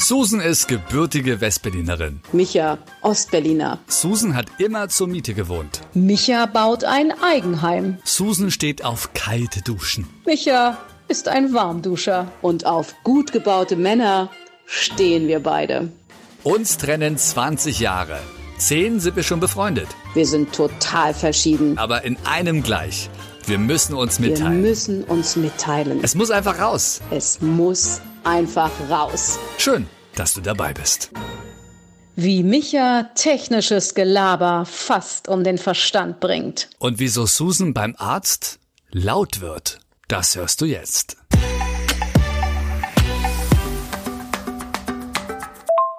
Susan ist gebürtige Westberlinerin. Micha, Ostberliner. Susan hat immer zur Miete gewohnt. Micha baut ein Eigenheim. Susan steht auf kalte Duschen. Micha ist ein Warmduscher. Und auf gut gebaute Männer stehen wir beide. Uns trennen 20 Jahre. Zehn sind wir schon befreundet. Wir sind total verschieden. Aber in einem gleich. Wir müssen uns mitteilen. Wir müssen uns mitteilen. Es muss einfach raus. Es muss einfach raus. Schön, dass du dabei bist. Wie Micha technisches Gelaber fast um den Verstand bringt. Und wieso Susan beim Arzt laut wird, das hörst du jetzt.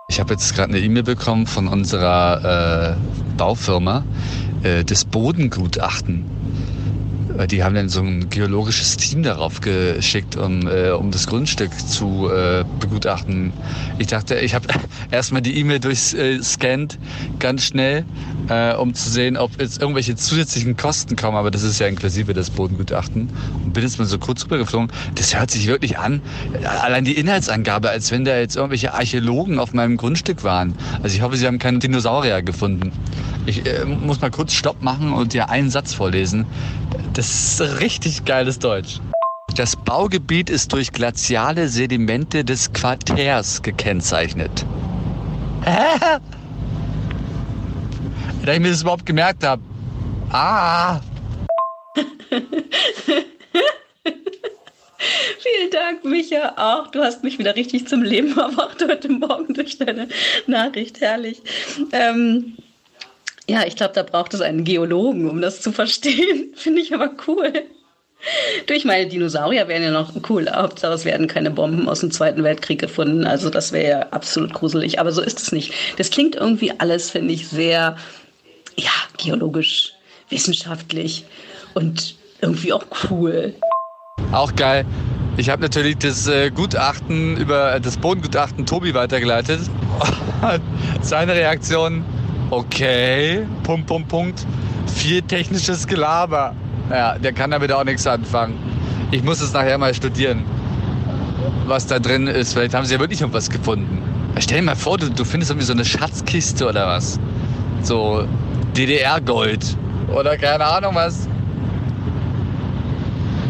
Ich habe jetzt gerade eine E-Mail bekommen von unserer äh, Baufirma, äh, das Bodengutachten die haben dann so ein geologisches Team darauf geschickt, um, äh, um das Grundstück zu äh, begutachten. Ich dachte, ich habe erstmal die E-Mail durchscannt, ganz schnell, äh, um zu sehen, ob jetzt irgendwelche zusätzlichen Kosten kommen, aber das ist ja inklusive des Bodengutachten. Und bin jetzt mal so kurz rübergeflogen. Das hört sich wirklich an, allein die Inhaltsangabe, als wenn da jetzt irgendwelche Archäologen auf meinem Grundstück waren. Also ich hoffe, sie haben keine Dinosaurier gefunden. Ich äh, muss mal kurz Stopp machen und dir einen Satz vorlesen. Das ist richtig geiles Deutsch. Das Baugebiet ist durch glaziale Sedimente des Quartärs gekennzeichnet. Hä? Da ich mir das überhaupt gemerkt habe. Ah! Vielen Dank, Micha. Auch du hast mich wieder richtig zum Leben erwacht heute Morgen durch deine Nachricht. Herrlich. Ähm, ja, ich glaube, da braucht es einen Geologen, um das zu verstehen. Finde ich aber cool. Du, ich meine, Dinosaurier wären ja noch cool. Hauptsache, es werden keine Bomben aus dem Zweiten Weltkrieg gefunden. Also das wäre ja absolut gruselig. Aber so ist es nicht. Das klingt irgendwie alles, finde ich, sehr, ja, geologisch, wissenschaftlich und irgendwie auch cool. Auch geil. Ich habe natürlich das äh, Gutachten über das Bodengutachten Tobi weitergeleitet. Seine Reaktion, Okay, Punkt, Punkt, Punkt. Viel technisches Gelaber. Ja, der kann damit auch nichts anfangen. Ich muss es nachher mal studieren, was da drin ist. Vielleicht haben sie ja wirklich noch was gefunden. Stell dir mal vor, du, du findest irgendwie so eine Schatzkiste oder was. So DDR-Gold. Oder keine Ahnung was.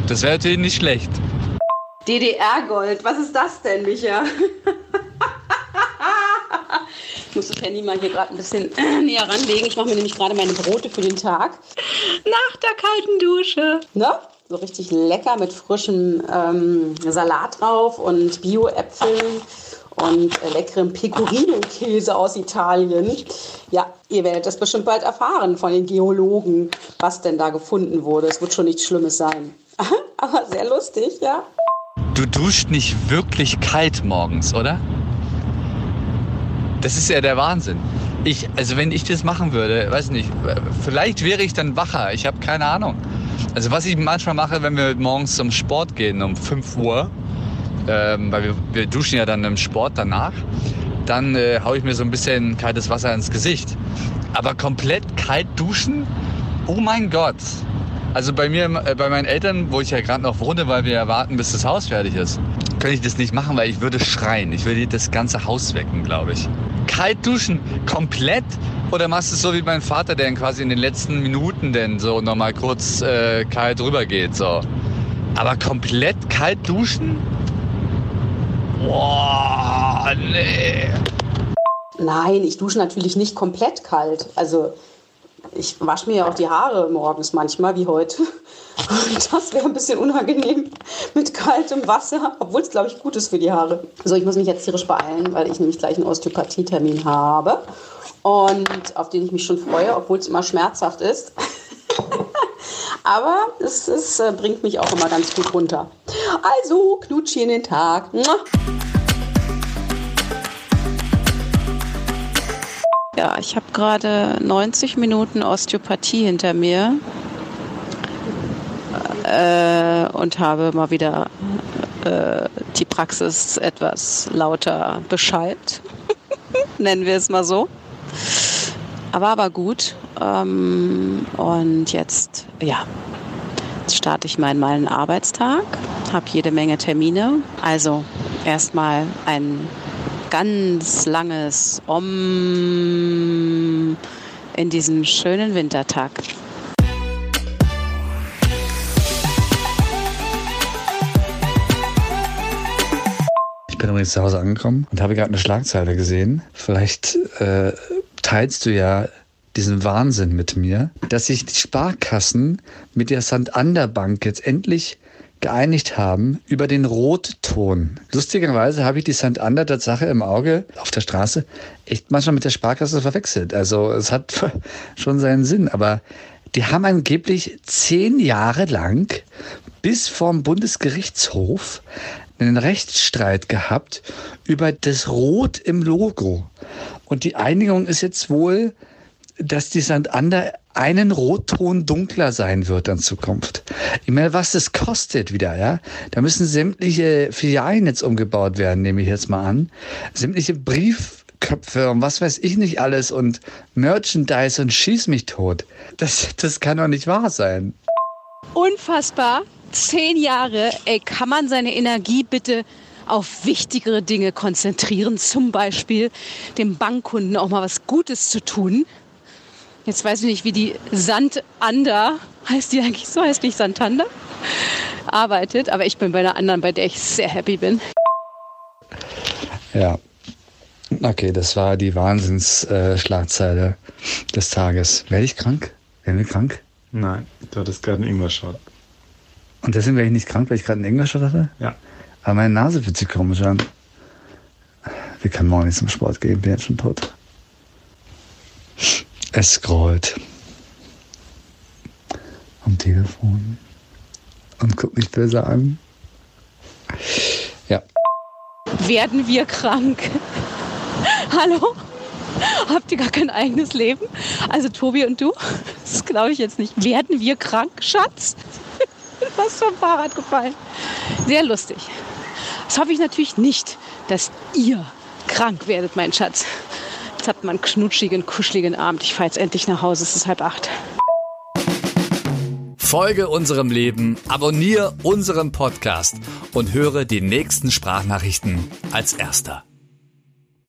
Das wäre natürlich nicht schlecht. DDR-Gold, was ist das denn, Micha? Ich muss das Handy mal hier gerade ein bisschen äh, näher ranlegen. Ich mache mir nämlich gerade meine Brote für den Tag. Nach der kalten Dusche. Ne? So richtig lecker mit frischem ähm, Salat drauf und Bio-Äpfeln und äh, leckerem Pecorino-Käse aus Italien. Ja, ihr werdet das bestimmt bald erfahren von den Geologen, was denn da gefunden wurde. Es wird schon nichts Schlimmes sein. Aber sehr lustig, ja. Du duscht nicht wirklich kalt morgens, oder? Das ist ja der Wahnsinn. Ich, also wenn ich das machen würde, weiß nicht, vielleicht wäre ich dann wacher. Ich habe keine Ahnung. Also was ich manchmal mache, wenn wir morgens zum Sport gehen um 5 Uhr, ähm, weil wir, wir, duschen ja dann im Sport danach, dann äh, haue ich mir so ein bisschen kaltes Wasser ins Gesicht. Aber komplett kalt duschen? Oh mein Gott. Also bei mir, äh, bei meinen Eltern, wo ich ja gerade noch wohne, weil wir ja warten, bis das Haus fertig ist, könnte ich das nicht machen, weil ich würde schreien. Ich würde das ganze Haus wecken, glaube ich kalt duschen komplett oder machst du es so wie mein Vater, der quasi in den letzten Minuten denn so nochmal kurz äh, kalt rüber geht, so. Aber komplett kalt duschen? Boah, nee. Nein, ich dusche natürlich nicht komplett kalt. Also ich wasche mir ja auch die Haare morgens manchmal, wie heute. Und das wäre ein bisschen unangenehm mit kaltem Wasser, obwohl es, glaube ich, gut ist für die Haare. So, ich muss mich jetzt tierisch beeilen, weil ich nämlich gleich einen Osteopathie-Termin habe. Und auf den ich mich schon freue, obwohl es immer schmerzhaft ist. aber es, es äh, bringt mich auch immer ganz gut runter. Also, Knutschi in den Tag. Ja, ich habe gerade 90 Minuten Osteopathie hinter mir äh, und habe mal wieder äh, die Praxis etwas lauter beschallt. Nennen wir es mal so. Aber aber gut. Ähm, und jetzt, ja, jetzt starte ich meinen meinen Arbeitstag, habe jede Menge Termine. Also erstmal ein ganz langes Om in diesem schönen Wintertag. Ich bin übrigens zu Hause angekommen und habe gerade eine Schlagzeile gesehen. Vielleicht äh, teilst du ja diesen Wahnsinn mit mir, dass sich die Sparkassen mit der Santander Bank jetzt endlich geeinigt haben über den Rotton. Lustigerweise habe ich die Santander Tatsache im Auge auf der Straße echt manchmal mit der Sparkasse verwechselt. Also es hat schon seinen Sinn, aber die haben angeblich zehn Jahre lang bis vom Bundesgerichtshof einen Rechtsstreit gehabt über das Rot im Logo. Und die Einigung ist jetzt wohl, dass die Santander einen Rotton dunkler sein wird in Zukunft. Ich meine, was das kostet wieder, ja? Da müssen sämtliche Filialen jetzt umgebaut werden, nehme ich jetzt mal an. Sämtliche Briefköpfe und was weiß ich nicht alles und Merchandise und schieß mich tot. Das, das kann doch nicht wahr sein. Unfassbar. Zehn Jahre. Ey, kann man seine Energie bitte auf wichtigere Dinge konzentrieren? Zum Beispiel dem Bankkunden auch mal was Gutes zu tun. Jetzt weiß ich nicht, wie die Sandander, heißt die eigentlich so, heißt nicht Santander, arbeitet. Aber ich bin bei einer anderen, bei der ich sehr happy bin. Ja. Okay, das war die Wahnsinnsschlagzeile äh, des Tages. Werde ich krank? Werden wir krank? Nein, du hattest gerade einen Ingwer-Shot. Und deswegen werde ich nicht krank, weil ich gerade einen Ingwer-Shot hatte? Ja. Aber meine Nase fühlt sich komisch an. Wir können morgen nicht zum Sport gehen, bin jetzt schon tot. Es scrollt am Telefon und guckt mich böse an. Ja. Werden wir krank? Hallo? Habt ihr gar kein eigenes Leben? Also Tobi und du? Das glaube ich jetzt nicht. Werden wir krank, Schatz? Was vom Fahrrad gefallen. Sehr lustig. Das hoffe ich natürlich nicht, dass ihr krank werdet, mein Schatz. Jetzt habt man einen knutschigen, kuscheligen Abend. Ich fahre jetzt endlich nach Hause. Es ist halb acht. Folge unserem Leben, abonniere unseren Podcast und höre die nächsten Sprachnachrichten als erster.